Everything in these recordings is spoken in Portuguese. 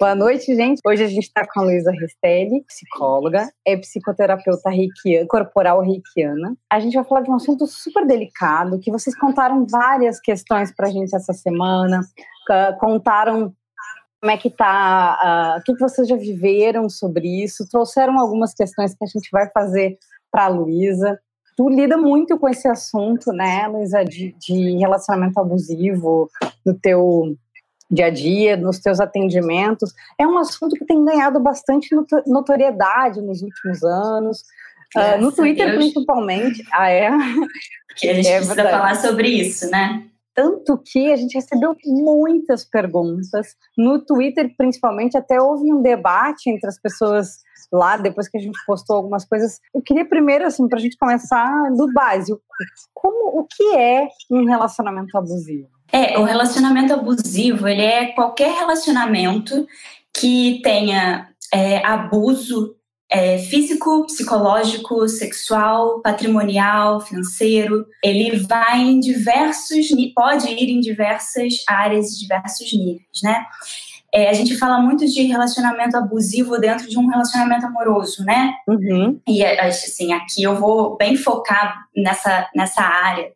Boa noite, gente. Hoje a gente está com a Luísa Restelli, psicóloga, é psicoterapeuta reikiana, corporal reikiana. A gente vai falar de um assunto super delicado, que vocês contaram várias questões para a gente essa semana, contaram como é que tá, uh, o que vocês já viveram sobre isso, trouxeram algumas questões que a gente vai fazer para a Luísa. Tu lida muito com esse assunto, né, Luísa, de, de relacionamento abusivo no teu dia a dia, nos teus atendimentos. É um assunto que tem ganhado bastante notoriedade nos últimos anos. Uh, no Twitter, principalmente. Ah, é? Que a gente é precisa verdade. falar sobre isso, né? Tanto que a gente recebeu muitas perguntas. No Twitter, principalmente, até houve um debate entre as pessoas lá, depois que a gente postou algumas coisas. Eu queria primeiro, assim, para a gente começar do básico. Como, o que é um relacionamento abusivo? É, o relacionamento abusivo, ele é qualquer relacionamento que tenha é, abuso é, físico, psicológico, sexual, patrimonial, financeiro. Ele vai em diversos, pode ir em diversas áreas, diversos níveis, né? É, a gente fala muito de relacionamento abusivo dentro de um relacionamento amoroso, né? Uhum. E assim, aqui eu vou bem focar nessa, nessa área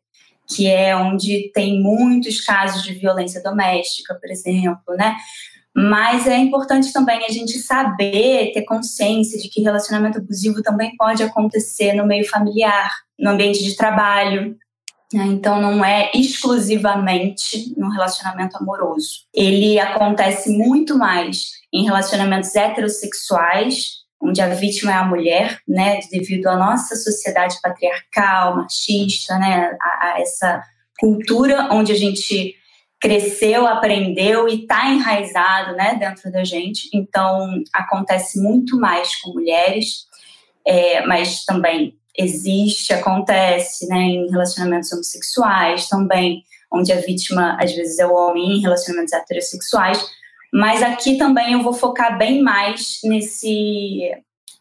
que é onde tem muitos casos de violência doméstica, por exemplo, né? Mas é importante também a gente saber, ter consciência de que relacionamento abusivo também pode acontecer no meio familiar, no ambiente de trabalho. Né? Então, não é exclusivamente no relacionamento amoroso. Ele acontece muito mais em relacionamentos heterossexuais, onde a vítima é a mulher, né, devido à nossa sociedade patriarcal, machista, né, a, a essa cultura onde a gente cresceu, aprendeu e está enraizado, né, dentro da gente. Então acontece muito mais com mulheres, é, mas também existe, acontece, né, em relacionamentos homossexuais também, onde a vítima às vezes é o homem em relacionamentos heterossexuais mas aqui também eu vou focar bem mais nesse.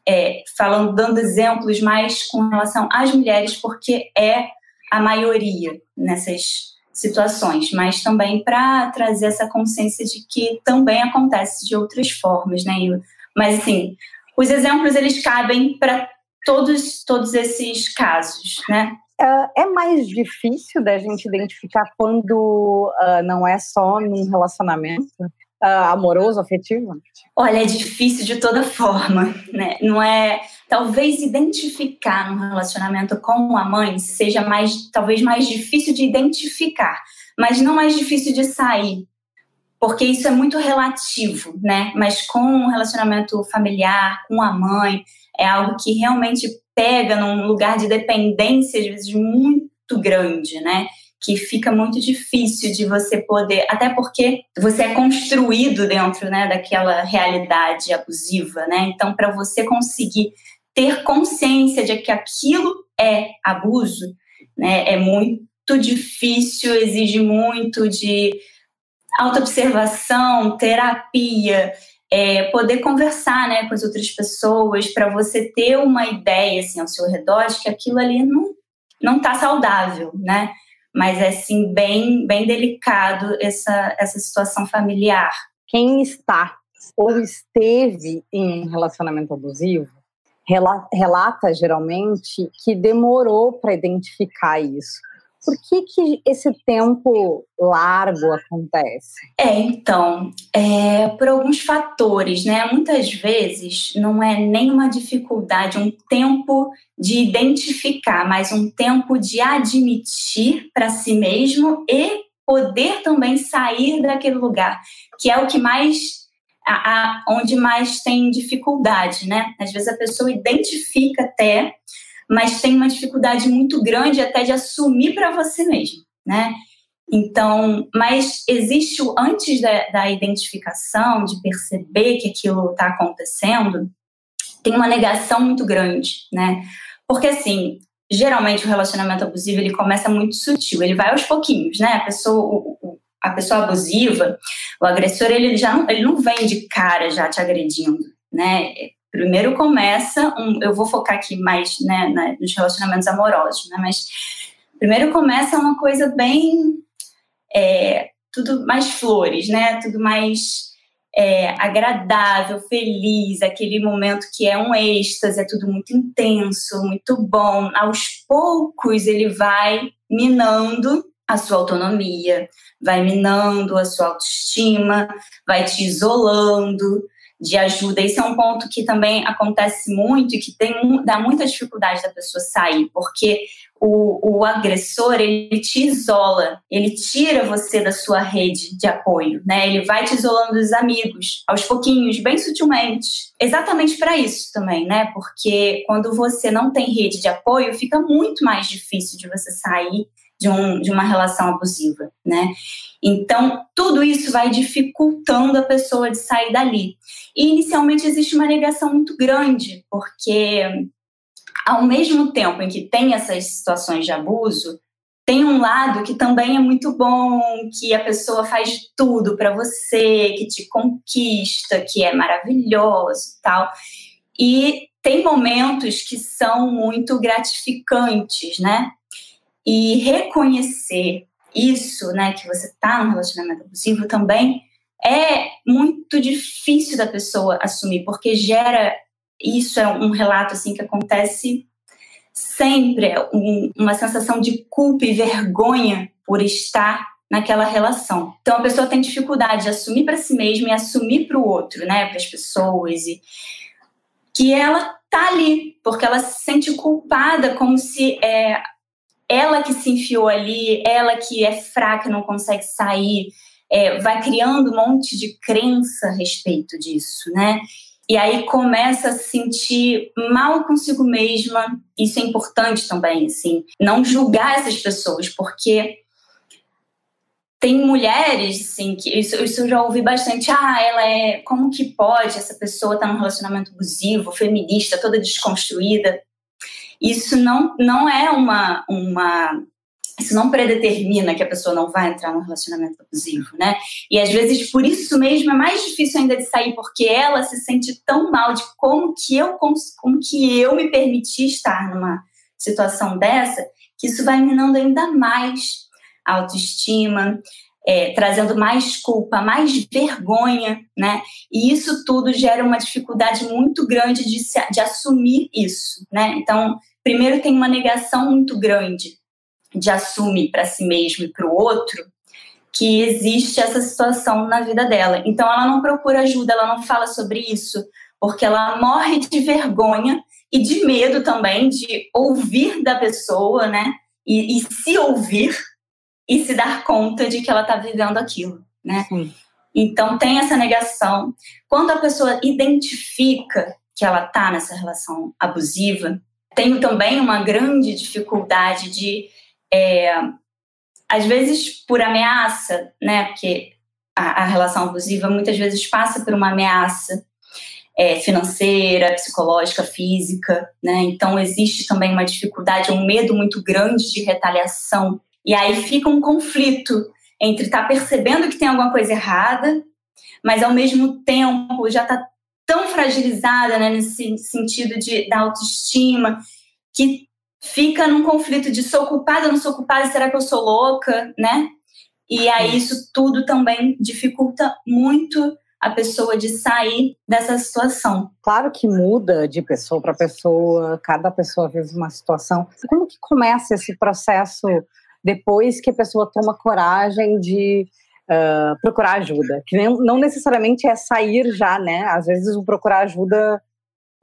É, falando, dando exemplos mais com relação às mulheres, porque é a maioria nessas situações, mas também para trazer essa consciência de que também acontece de outras formas, né? Mas assim, os exemplos eles cabem para todos todos esses casos, né? É, é mais difícil da gente identificar quando uh, não é só num relacionamento uh, amoroso, afetivo? Olha, é difícil de toda forma, né? Não é. Talvez identificar um relacionamento com a mãe seja mais, talvez mais difícil de identificar, mas não mais difícil de sair, porque isso é muito relativo, né? Mas com um relacionamento familiar, com a mãe, é algo que realmente pega num lugar de dependência, às vezes, muito grande, né? Que fica muito difícil de você poder, até porque você é construído dentro né, daquela realidade abusiva, né? Então, para você conseguir ter consciência de que aquilo é abuso, né, é muito difícil, exige muito de autoobservação, terapia, é, poder conversar né, com as outras pessoas para você ter uma ideia assim, ao seu redor de que aquilo ali não não está saudável, né? Mas é sim bem, bem delicado essa, essa situação familiar. Quem está ou esteve em relacionamento abusivo relata geralmente que demorou para identificar isso. Por que, que esse tempo largo acontece? É, então, é, por alguns fatores, né? Muitas vezes não é nenhuma dificuldade, um tempo de identificar, mas um tempo de admitir para si mesmo e poder também sair daquele lugar, que é o que mais a, a, onde mais tem dificuldade, né? Às vezes a pessoa identifica até mas tem uma dificuldade muito grande até de assumir para você mesmo, né? Então, mas existe o antes da, da identificação, de perceber que aquilo está acontecendo, tem uma negação muito grande, né? Porque assim, geralmente o relacionamento abusivo ele começa muito sutil, ele vai aos pouquinhos, né? A pessoa, a pessoa abusiva, o agressor, ele já não, ele não vem de cara já te agredindo, né? Primeiro começa, um, eu vou focar aqui mais né, nos relacionamentos amorosos, né, mas primeiro começa uma coisa bem, é, tudo mais flores, né, tudo mais é, agradável, feliz, aquele momento que é um êxtase, é tudo muito intenso, muito bom. Aos poucos ele vai minando a sua autonomia, vai minando a sua autoestima, vai te isolando de ajuda. Esse é um ponto que também acontece muito e que tem, dá muita dificuldade da pessoa sair, porque o, o agressor ele te isola, ele tira você da sua rede de apoio, né? Ele vai te isolando dos amigos, aos pouquinhos, bem sutilmente. Exatamente para isso também, né? Porque quando você não tem rede de apoio, fica muito mais difícil de você sair de, um, de uma relação abusiva, né? Então, tudo isso vai dificultando a pessoa de sair dali. E inicialmente existe uma negação muito grande, porque ao mesmo tempo em que tem essas situações de abuso, tem um lado que também é muito bom, que a pessoa faz tudo para você, que te conquista, que é maravilhoso tal. E tem momentos que são muito gratificantes, né? E reconhecer isso, né, que você está num relacionamento abusivo também é muito difícil da pessoa assumir, porque gera isso é um relato assim que acontece sempre é um, uma sensação de culpa e vergonha por estar naquela relação. Então a pessoa tem dificuldade de assumir para si mesma e assumir para o outro, né, para as pessoas e que ela tá ali porque ela se sente culpada como se é ela que se enfiou ali, ela que é fraca, não consegue sair, é, vai criando um monte de crença a respeito disso, né? E aí começa a se sentir mal consigo mesma. Isso é importante também, assim, não julgar essas pessoas, porque tem mulheres, assim, que isso, isso eu já ouvi bastante. Ah, ela é. Como que pode essa pessoa estar tá num relacionamento abusivo, feminista, toda desconstruída? Isso não, não é uma, uma isso não predetermina que a pessoa não vai entrar num relacionamento abusivo, né? E às vezes por isso mesmo é mais difícil ainda de sair porque ela se sente tão mal de como que eu como que eu me permiti estar numa situação dessa, que isso vai minando ainda mais a autoestima, é, trazendo mais culpa, mais vergonha, né? E isso tudo gera uma dificuldade muito grande de, se, de assumir isso, né? Então, primeiro tem uma negação muito grande de assumir para si mesmo e para o outro que existe essa situação na vida dela. Então ela não procura ajuda, ela não fala sobre isso, porque ela morre de vergonha e de medo também de ouvir da pessoa, né? E, e se ouvir e se dar conta de que ela está vivendo aquilo, né? Sim. Então tem essa negação. Quando a pessoa identifica que ela está nessa relação abusiva, tem também uma grande dificuldade de é, às vezes por ameaça, né? Porque a, a, relação abusiva muitas vezes passa por uma ameaça é, financeira, psicológica, física, né? Então existe também uma dificuldade, um medo muito grande de retaliação. E aí fica um conflito entre estar tá percebendo que tem alguma coisa errada, mas ao mesmo tempo já está tão fragilizada né, nesse sentido de, da autoestima que fica num conflito de sou culpada, não sou culpada, será que eu sou louca, né? E aí isso tudo também dificulta muito a pessoa de sair dessa situação. Claro que muda de pessoa para pessoa, cada pessoa vive uma situação. Como que começa esse processo depois que a pessoa toma coragem de uh, procurar ajuda? Que não necessariamente é sair já, né? Às vezes o procurar ajuda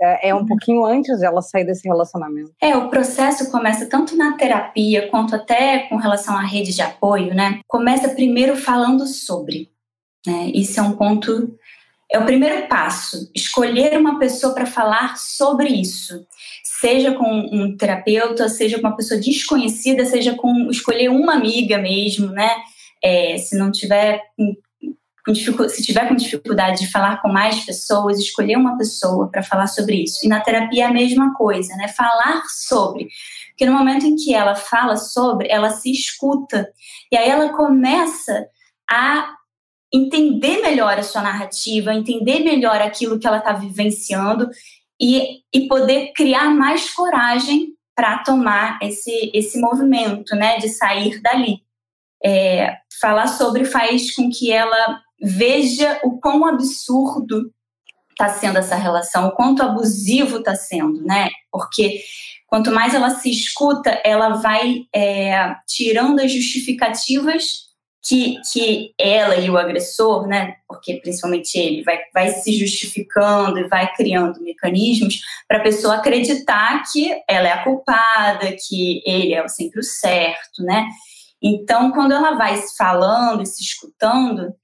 é, é, um uhum. pouquinho antes dela sair desse relacionamento. É, o processo começa tanto na terapia quanto até com relação à rede de apoio, né? Começa primeiro falando sobre. Né? Isso é um ponto, é o primeiro passo. Escolher uma pessoa para falar sobre isso. Seja com um terapeuta, seja com uma pessoa desconhecida, seja com escolher uma amiga mesmo, né? É, se não tiver se tiver com dificuldade de falar com mais pessoas, escolher uma pessoa para falar sobre isso. E na terapia é a mesma coisa, né? Falar sobre. Porque no momento em que ela fala sobre, ela se escuta. E aí ela começa a entender melhor a sua narrativa, entender melhor aquilo que ela está vivenciando e, e poder criar mais coragem para tomar esse, esse movimento, né, de sair dali. É, falar sobre faz com que ela veja o quão absurdo está sendo essa relação, o quanto abusivo está sendo, né? Porque quanto mais ela se escuta, ela vai é, tirando as justificativas que, que ela e o agressor, né? Porque principalmente ele vai, vai se justificando e vai criando mecanismos para a pessoa acreditar que ela é a culpada, que ele é sempre o certo, né? Então, quando ela vai falando e se escutando,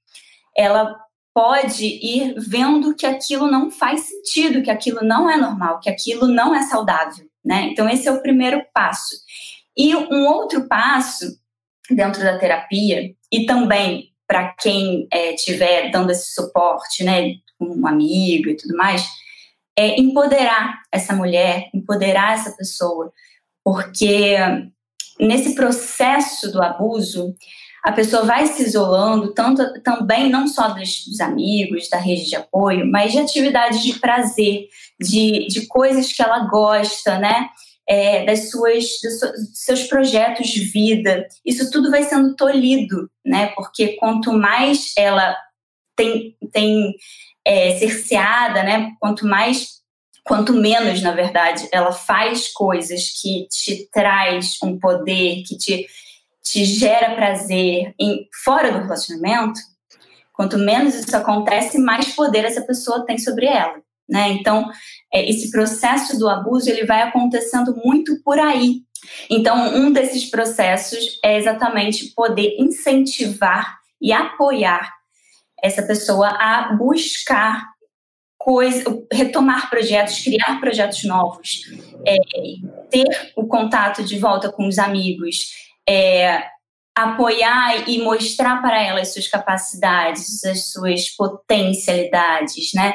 ela pode ir vendo que aquilo não faz sentido, que aquilo não é normal, que aquilo não é saudável, né? Então esse é o primeiro passo. E um outro passo dentro da terapia e também para quem estiver é, dando esse suporte, né, um amigo e tudo mais, é empoderar essa mulher, empoderar essa pessoa, porque nesse processo do abuso a pessoa vai se isolando, tanto também não só dos, dos, amigos, da rede de apoio, mas de atividades de prazer, de, de coisas que ela gosta, né? É, das suas, dos seus projetos de vida. Isso tudo vai sendo tolhido, né? Porque quanto mais ela tem, tem é, cerceada, né? Quanto mais quanto menos, na verdade, ela faz coisas que te traz um poder, que te te gera prazer em, fora do relacionamento, quanto menos isso acontece, mais poder essa pessoa tem sobre ela. Né? Então, é, esse processo do abuso ele vai acontecendo muito por aí. Então, um desses processos é exatamente poder incentivar e apoiar essa pessoa a buscar coisa, retomar projetos, criar projetos novos, é, ter o contato de volta com os amigos, é, apoiar e mostrar para ela as suas capacidades, as suas potencialidades, né?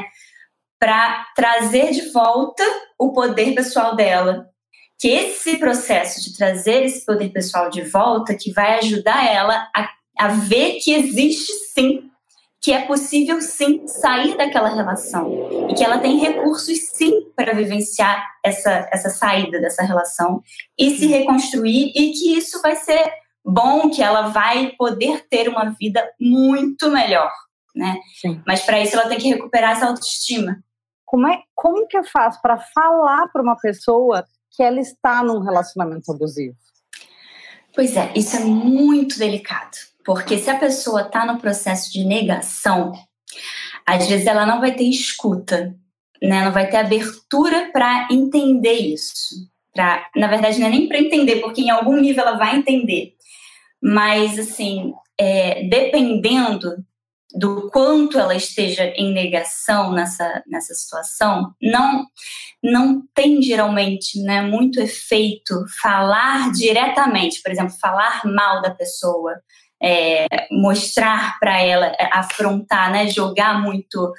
Para trazer de volta o poder pessoal dela. Que esse processo de trazer esse poder pessoal de volta, que vai ajudar ela a, a ver que existe sim, que é possível sim sair daquela relação e que ela tem recursos sim para vivenciar essa, essa saída dessa relação e se reconstruir e que isso vai ser bom, que ela vai poder ter uma vida muito melhor, né? Sim. Mas para isso ela tem que recuperar essa autoestima. Como é como que eu faço para falar para uma pessoa que ela está num relacionamento abusivo? Pois é, isso é muito delicado, porque se a pessoa está no processo de negação, às vezes ela não vai ter escuta, né? Não vai ter abertura para entender isso. Pra, na verdade, não é nem para entender, porque em algum nível ela vai entender, mas assim, é, dependendo do quanto ela esteja em negação nessa, nessa situação, não não tem geralmente né, muito efeito falar diretamente, por exemplo, falar mal da pessoa, é, mostrar para ela, é, afrontar, né, jogar muito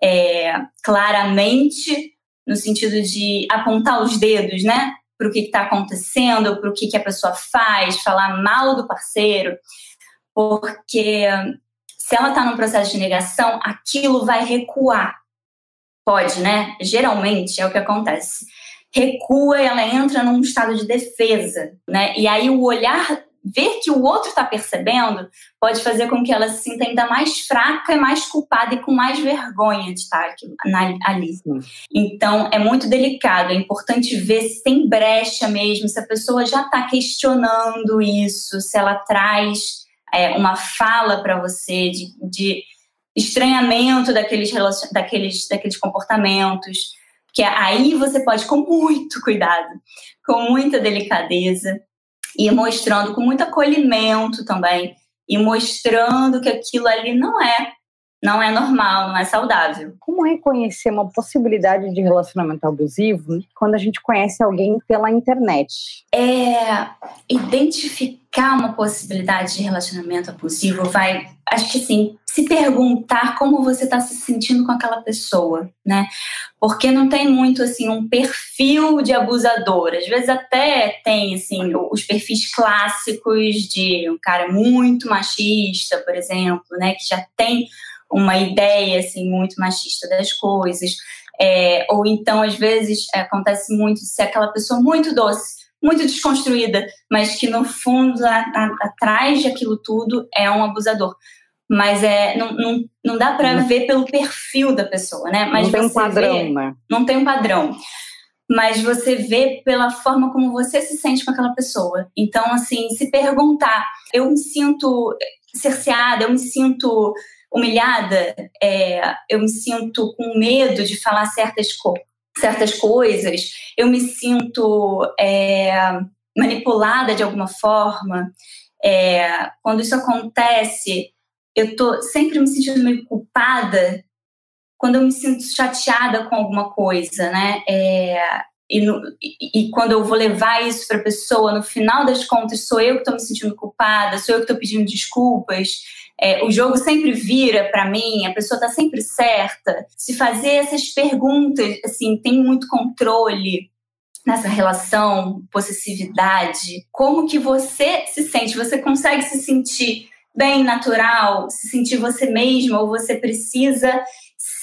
é, claramente no sentido de apontar os dedos, né? para o que está acontecendo, para o que, que a pessoa faz, falar mal do parceiro, porque se ela está num processo de negação, aquilo vai recuar. Pode, né? Geralmente é o que acontece. Recua e ela entra num estado de defesa, né? E aí o olhar ver que o outro está percebendo pode fazer com que ela se sinta ainda mais fraca mais culpada e com mais vergonha de estar ali. Então, é muito delicado. É importante ver se tem brecha mesmo, se a pessoa já está questionando isso, se ela traz é, uma fala para você de, de, estranhamento daqueles, daqueles, daqueles comportamentos. Que aí você pode, com muito cuidado, com muita delicadeza, e mostrando com muito acolhimento também, e mostrando que aquilo ali não é não é normal, não é saudável. Como reconhecer uma possibilidade de relacionamento abusivo quando a gente conhece alguém pela internet? É identificar uma possibilidade de relacionamento abusivo vai, acho que assim, se perguntar como você está se sentindo com aquela pessoa, né? Porque não tem muito assim um perfil de abusador. Às vezes até tem assim os perfis clássicos de um cara muito machista, por exemplo, né, que já tem uma ideia assim muito machista das coisas. É, ou então, às vezes, acontece muito ser aquela pessoa muito doce, muito desconstruída, mas que no fundo, a, a, atrás de aquilo tudo, é um abusador. mas é não, não, não dá para ver pelo perfil da pessoa, né? Mas não tem um padrão, vê, né? Não tem um padrão. Mas você vê pela forma como você se sente com aquela pessoa. Então, assim, se perguntar, eu me sinto cerceada, eu me sinto humilhada, é, eu me sinto com medo de falar certas, co certas coisas, eu me sinto é, manipulada de alguma forma. É, quando isso acontece, eu tô sempre me sentindo meio culpada quando eu me sinto chateada com alguma coisa, né? É, e, e, quando eu vou levar isso para a pessoa, no final das contas, sou eu que estou me sentindo culpada, sou eu que estou pedindo desculpas. É, o jogo sempre vira para mim, a pessoa está sempre certa. Se fazer essas perguntas, assim, tem muito controle nessa relação, possessividade. Como que você se sente? Você consegue se sentir bem natural, se sentir você mesma, ou você precisa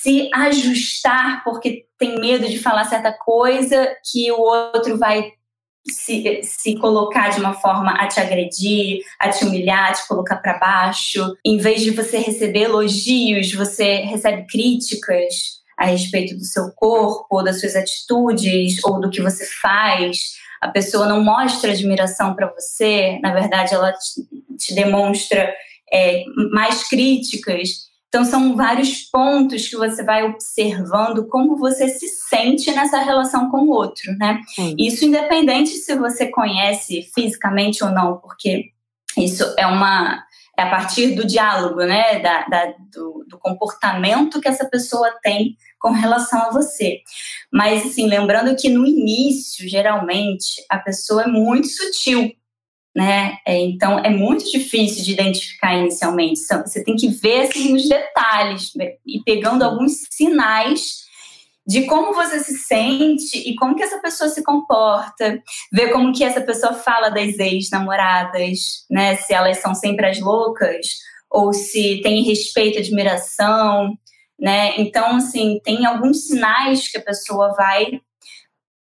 se ajustar porque tem medo de falar certa coisa que o outro vai se, se colocar de uma forma a te agredir, a te humilhar, a te colocar para baixo. Em vez de você receber elogios, você recebe críticas a respeito do seu corpo, das suas atitudes ou do que você faz. A pessoa não mostra admiração para você, na verdade, ela te, te demonstra é, mais críticas. Então, são vários pontos que você vai observando como você se sente nessa relação com o outro, né? Sim. Isso independente se você conhece fisicamente ou não, porque isso é uma é a partir do diálogo, né? Da, da do, do, comportamento que essa pessoa tem com relação a você. Mas, assim, lembrando que no início, geralmente, a pessoa é muito sutil né? É, então é muito difícil de identificar inicialmente. Você tem que ver assim, os detalhes né? e pegando alguns sinais de como você se sente e como que essa pessoa se comporta, ver como que essa pessoa fala das ex-namoradas, né? Se elas são sempre as loucas ou se tem respeito, admiração, né? Então, assim, tem alguns sinais que a pessoa vai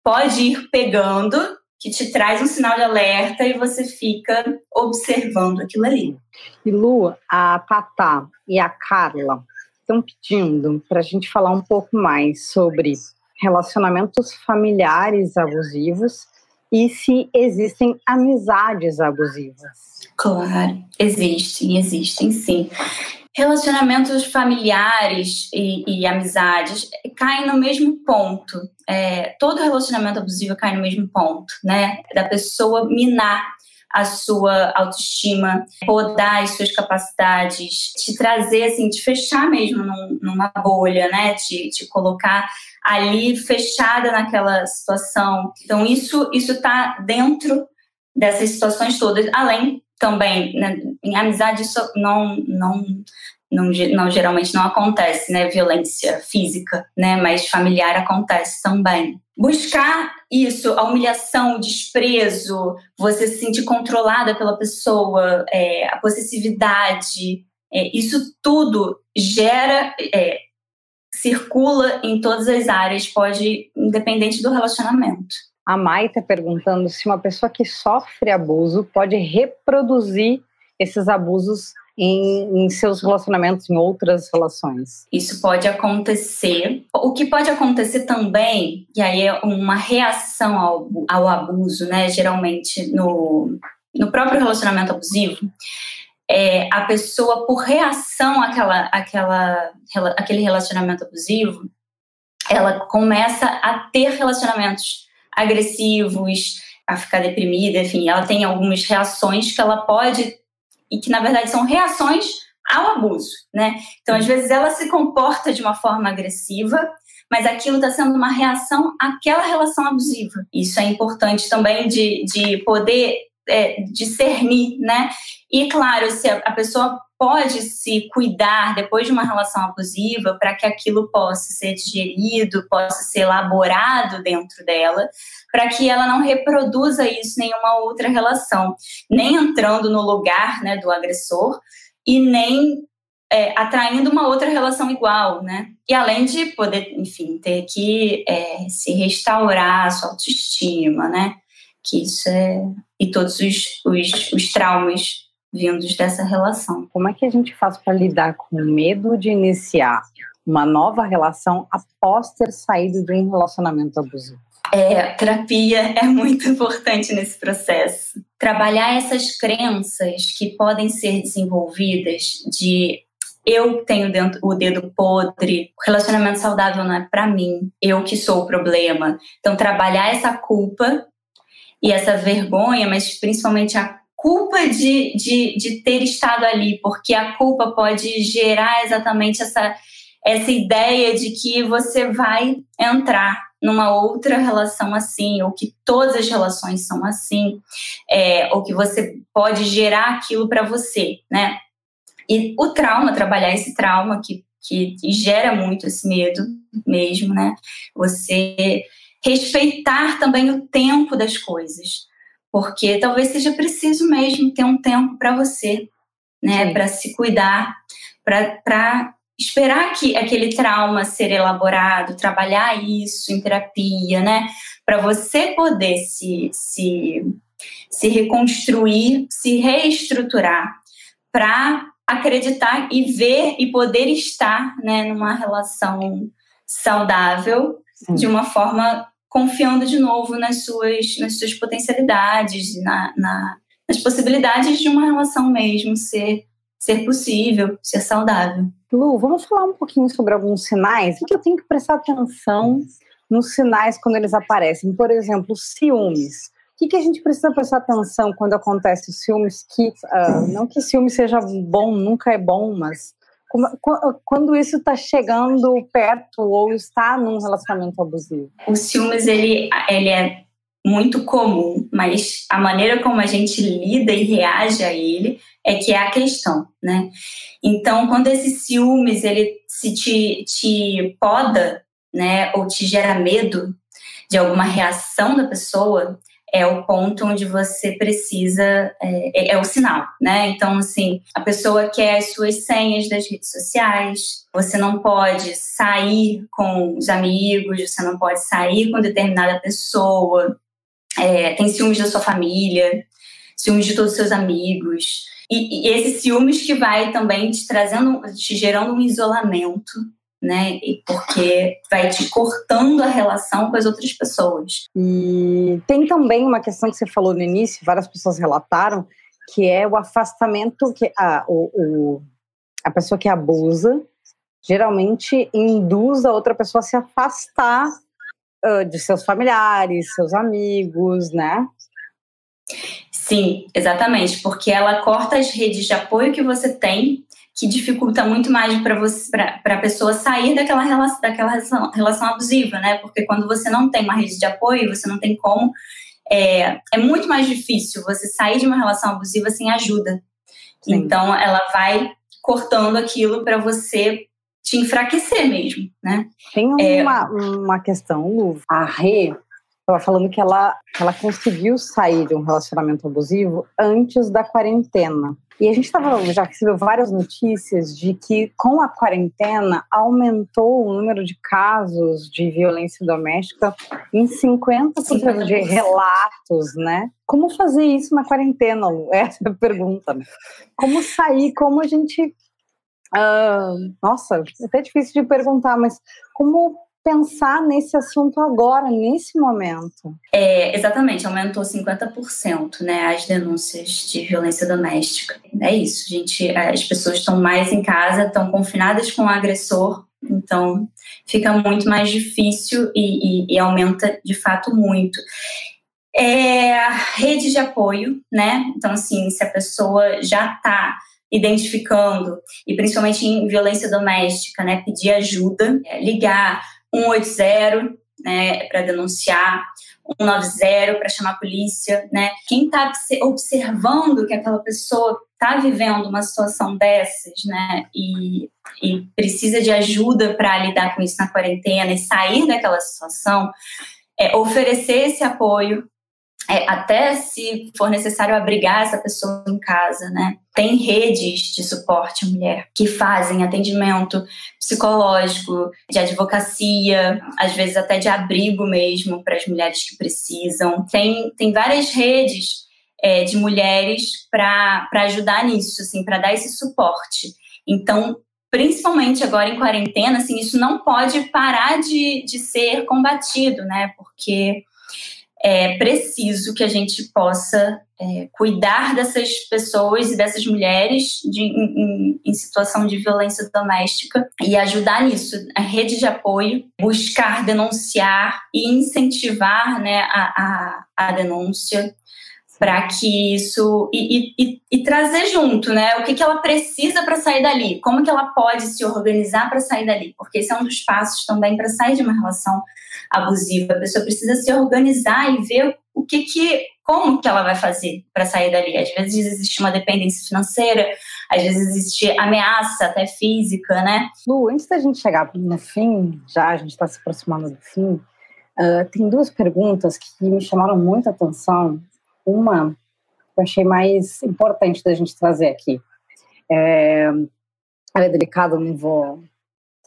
pode ir pegando que te traz um sinal de alerta e você fica observando aquilo ali. E Lu, a Tatá e a Carla estão pedindo para a gente falar um pouco mais sobre relacionamentos familiares abusivos e se existem amizades abusivas. Claro, existem, existem sim. Relacionamentos familiares e, e amizades caem no mesmo ponto. É, todo relacionamento abusivo cai no mesmo ponto, né? Da pessoa minar a sua autoestima, podar as suas capacidades, te trazer, assim, te fechar mesmo num, numa bolha, né? Te, te colocar ali fechada naquela situação. Então, isso isso está dentro dessas situações todas, além também, né, em amizade isso não, não, não, não, geralmente não acontece, né, violência física, né, mas familiar acontece também. Buscar isso, a humilhação, o desprezo, você se sentir controlada pela pessoa, é, a possessividade, é, isso tudo gera, é, circula em todas as áreas, pode, independente do relacionamento. A Mai perguntando se uma pessoa que sofre abuso pode reproduzir esses abusos em, em, seus relacionamentos, em outras relações. Isso pode acontecer. O que pode acontecer também, e aí é uma reação ao, ao abuso, né? Geralmente no, no próprio relacionamento abusivo, é a pessoa, por reação àquela, àquela, àquele relacionamento abusivo, ela começa a ter relacionamentos agressivos, a ficar deprimida, enfim, ela tem algumas reações que ela pode e que na verdade são reações ao abuso, né? Então, às vezes ela se comporta de uma forma agressiva, mas aquilo está sendo uma reação àquela relação abusiva. Isso é importante também de, de poder é, discernir, né? E claro, se a, a pessoa pode se cuidar depois de uma relação abusiva para que aquilo possa ser digerido, possa ser elaborado dentro dela, para que ela não reproduza isso em nenhuma outra relação, nem entrando no lugar né, do agressor e nem é, atraindo uma outra relação igual, né? E além de poder, enfim, ter que é, se restaurar a sua autoestima, né? Que isso é. E todos os, os, os traumas vindos dessa relação. Como é que a gente faz para lidar com o medo de iniciar uma nova relação após ter saído de um relacionamento abusivo? É, terapia é muito importante nesse processo. Trabalhar essas crenças que podem ser desenvolvidas de eu tenho dentro o dedo podre, relacionamento saudável não é para mim, eu que sou o problema. Então trabalhar essa culpa e essa vergonha, mas principalmente a culpa de, de, de ter estado ali, porque a culpa pode gerar exatamente essa, essa ideia de que você vai entrar numa outra relação assim, ou que todas as relações são assim, é, ou que você pode gerar aquilo para você, né? E o trauma, trabalhar esse trauma que, que gera muito esse medo mesmo, né? Você respeitar também o tempo das coisas, porque talvez seja preciso mesmo ter um tempo para você, né? Para se cuidar, para esperar que aquele trauma ser elaborado, trabalhar isso em terapia, né? Para você poder se, se, se reconstruir, se reestruturar, para acreditar e ver e poder estar né, numa relação saudável Sim. de uma forma confiando de novo nas suas, nas suas potencialidades, na, na, nas possibilidades de uma relação mesmo ser, ser possível, ser saudável. Lu, vamos falar um pouquinho sobre alguns sinais? O que eu tenho que prestar atenção nos sinais quando eles aparecem? Por exemplo, ciúmes. O que, que a gente precisa prestar atenção quando acontece os ciúmes? Que, uh, não que ciúme seja bom, nunca é bom, mas quando isso está chegando perto ou está num relacionamento abusivo? O ciúmes, ele, ele é muito comum, mas a maneira como a gente lida e reage a ele é que é a questão, né? Então, quando esse ciúmes, ele se te, te poda, né, ou te gera medo de alguma reação da pessoa, é o ponto onde você precisa, é, é, é, o sinal, né? Então, assim, a pessoa quer as suas senhas das redes sociais, você não pode sair com os amigos, você não pode sair com determinada pessoa, é, tem ciúmes da sua família, ciúmes de todos os seus amigos. E, e esses ciúmes que vai também te trazendo, te gerando um isolamento, né? E porque vai te cortando a relação com as outras pessoas. E tem também uma questão que você falou no início, várias pessoas relataram, que é o afastamento que a, o, o, a pessoa que abusa geralmente induz a outra pessoa a se afastar uh, de seus familiares, seus amigos, né? Sim, exatamente, porque ela corta as redes de apoio que você tem que dificulta muito mais para você para a pessoa sair daquela relação, daquela relação, relação abusiva, né? Porque quando você não tem uma rede de apoio, você não tem como é, é muito mais difícil você sair de uma relação abusiva sem ajuda. Sim. Então ela vai cortando aquilo para você te enfraquecer mesmo, né? Tem é, uma, é, uma questão, Lu. A Rê estava falando que ela, ela conseguiu sair de um relacionamento abusivo antes da quarentena. E a gente estava já recebeu várias notícias de que com a quarentena aumentou o número de casos de violência doméstica em 50% de relatos, né? Como fazer isso na quarentena? Essa é a pergunta. Né? Como sair? Como a gente Uh, nossa, é até difícil de perguntar, mas como pensar nesse assunto agora, nesse momento. É, exatamente, aumentou 50%, né, as denúncias de violência doméstica. É isso, gente, as pessoas estão mais em casa, estão confinadas com o agressor, então fica muito mais difícil e, e, e aumenta de fato muito. É, a rede de apoio, né? Então, assim, se a pessoa já está identificando, e principalmente em violência doméstica, né? Pedir ajuda, é, ligar 180, né, para denunciar, 190 para chamar a polícia, né? Quem está observando que aquela pessoa está vivendo uma situação dessas, né, e, e precisa de ajuda para lidar com isso na quarentena e sair daquela situação, é oferecer esse apoio, é, até se for necessário abrigar essa pessoa em casa, né? Tem redes de suporte à mulher que fazem atendimento psicológico, de advocacia, às vezes até de abrigo mesmo para as mulheres que precisam. Tem, tem várias redes é, de mulheres para ajudar nisso, assim, para dar esse suporte. Então, principalmente agora em quarentena, assim, isso não pode parar de, de ser combatido, né? Porque é preciso que a gente possa é, cuidar dessas pessoas e dessas mulheres de, em, em, situação de violência doméstica e ajudar nisso. A rede de apoio, buscar denunciar e incentivar né, a, a, a denúncia para que isso e, e, e, trazer junto, né? O que, que ela precisa para sair dali, como que ela pode se organizar para sair dali, porque esse é um dos passos também para sair de uma relação abusiva. A pessoa precisa se organizar e ver o que que, como que ela vai fazer para sair dali. Às vezes existe uma dependência financeira, às vezes existe ameaça até física, né? Lu, antes da gente chegar no fim, já a gente está se aproximando do fim, uh, tem duas perguntas que me chamaram muita atenção. Uma que eu achei mais importante da gente trazer aqui. É, ela é delicada, não vou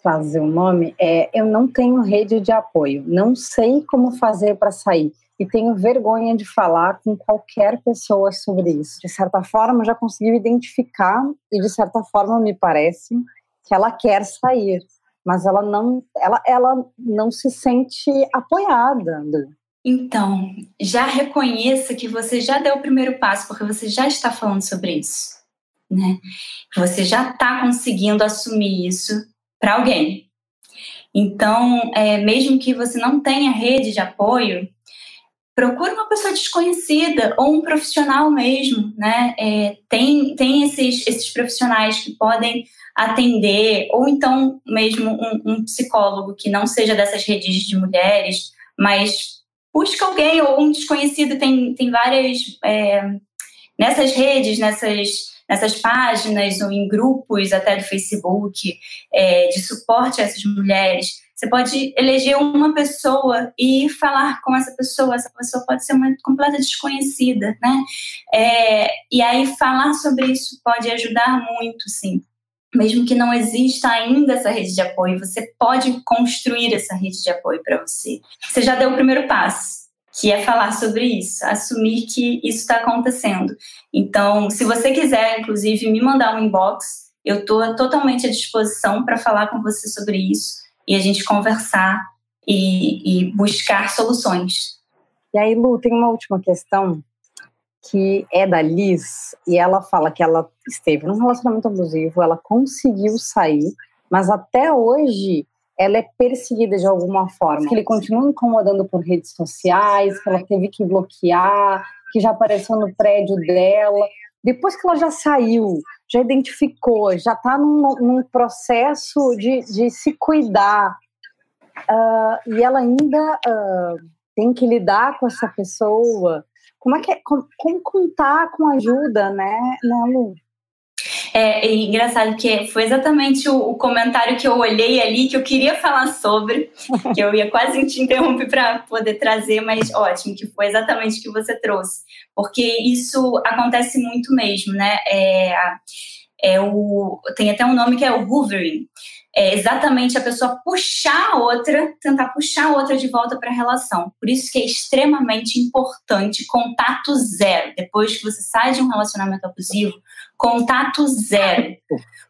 trazer o nome, é eu não tenho rede de apoio, não sei como fazer para sair e tenho vergonha de falar com qualquer pessoa sobre isso. De certa forma, já consegui identificar e de certa forma me parece que ela quer sair, mas ela não, ela, ela não se sente apoiada. Então, já reconheça que você já deu o primeiro passo, porque você já está falando sobre isso, né? Você já está conseguindo assumir isso para alguém. Então, é, mesmo que você não tenha rede de apoio, procure uma pessoa desconhecida ou um profissional mesmo, né? É, tem tem esses, esses profissionais que podem atender, ou então mesmo um, um, psicólogo que não seja dessas redes de mulheres, mas busca alguém ou um desconhecido. Tem, tem várias. É, nessas redes, nessas nessas páginas ou em grupos até do Facebook é, de suporte a essas mulheres. Você pode eleger uma pessoa e falar com essa pessoa. Essa pessoa pode ser uma completa desconhecida, né? É, e aí falar sobre isso pode ajudar muito, sim. Mesmo que não exista ainda essa rede de apoio, você pode construir essa rede de apoio para você. Você já deu o primeiro passo que é falar sobre isso, assumir que isso está acontecendo. Então, se você quiser, inclusive, me mandar um inbox, eu estou totalmente à disposição para falar com você sobre isso e a gente conversar e, e buscar soluções. E aí, Lu, tem uma última questão que é da Liz, e ela fala que ela esteve num relacionamento abusivo, ela conseguiu sair, mas até hoje ela é perseguida de alguma forma. Que ele continua incomodando por redes sociais, que ela teve que bloquear, que já apareceu no prédio dela. Depois que ela já saiu, já identificou, já está num, num, processo de, de se cuidar, uh, e ela ainda uh, tem que lidar com essa pessoa. Como é que é, como, como contar com ajuda, né, né Lu? É, é engraçado que foi exatamente o, o, comentário que eu olhei ali, que eu queria falar sobre, que eu ia quase te interromper para poder trazer, mas ótimo, que foi exatamente o que você trouxe. Porque isso acontece muito mesmo, né? É, é o, tem até um nome que é o hoovering. É exatamente a pessoa puxar a outra, tentar puxar a outra de volta para a relação. Por isso que é extremamente importante contato zero. Depois que você sai de um relacionamento abusivo, contato zero.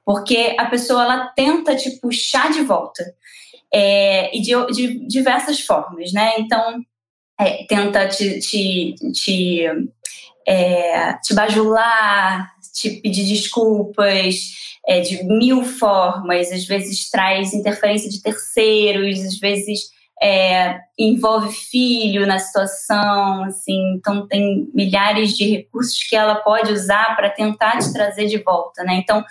Porque a pessoa ela tenta te puxar de volta. É, e de, de, diversas formas, né? Então, é, tenta te, te, te, é, te bajular, te pedir desculpas é, de mil formas, às vezes traz interferência de terceiros, às vezes é, envolve filho na situação, assim, então tem milhares de recursos que ela pode usar para tentar te trazer de volta, né? Então,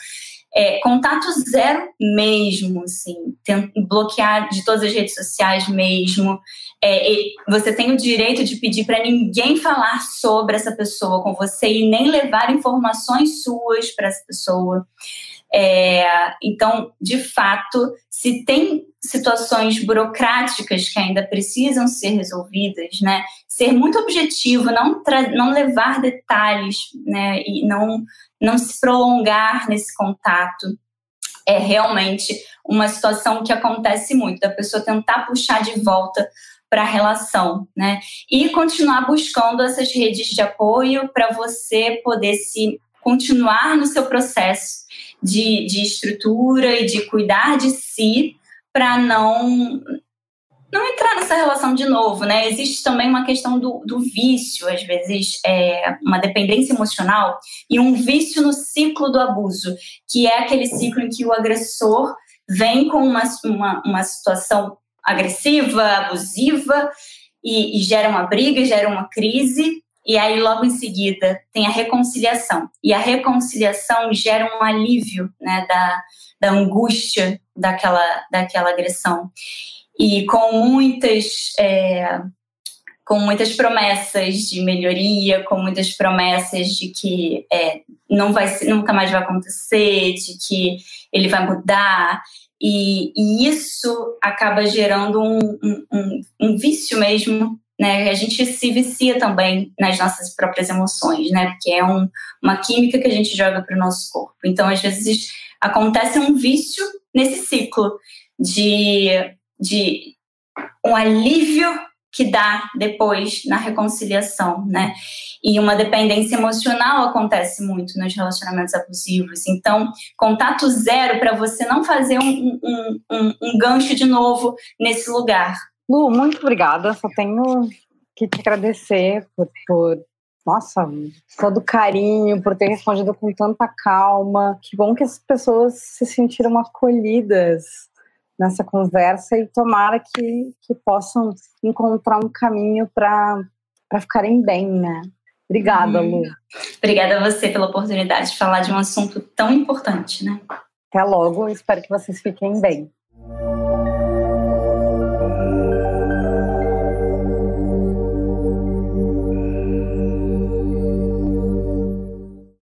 é, contato zero mesmo, assim, tem, bloquear de todas as redes sociais mesmo. É, você tem o direito de pedir para ninguém falar sobre essa pessoa com você e nem levar informações suas para essa pessoa. É, então, de fato, se tem situações burocráticas que ainda precisam ser resolvidas, né, ser muito objetivo, não, não levar detalhes, né, e não, não se prolongar nesse contato, é realmente uma situação que acontece muito, da pessoa tentar puxar de volta para a relação, né? E continuar buscando essas redes de apoio para você poder se continuar no seu processo de, de estrutura e de cuidar de si para não não entrar nessa relação de novo, né? Existe também uma questão do, do vício, às vezes, é, uma dependência emocional e um vício no ciclo do abuso, que é aquele ciclo em que o agressor vem com uma, uma, uma situação agressiva, abusiva, e, e gera uma briga, gera uma crise, e aí logo em seguida tem a reconciliação. E a reconciliação gera um alívio né, da, da angústia daquela, daquela agressão e com muitas é, com muitas promessas de melhoria, com muitas promessas de que é, não vai nunca mais vai acontecer, de que ele vai mudar. E, e isso acaba gerando um, um, um, vício mesmo, né? A gente se vicia também nas nossas próprias emoções, né? Porque é um, uma química que a gente joga para o nosso corpo. Então, às vezes, acontece um vício nesse ciclo de de um alívio que dá depois na reconciliação, né? E uma dependência emocional acontece muito nos relacionamentos abusivos. Então, contato zero para você não fazer um, um, um, um, gancho de novo nesse lugar. Lu, muito obrigada. Só tenho que te agradecer por, por nossa, todo carinho, por ter respondido com tanta calma. Que bom que as pessoas se sentiram acolhidas nessa conversa e tomara que, que possam encontrar um caminho para ficarem bem, né? Obrigada, Lu. Obrigada a você pela oportunidade de falar de um assunto tão importante, né? Até logo, espero que vocês fiquem bem.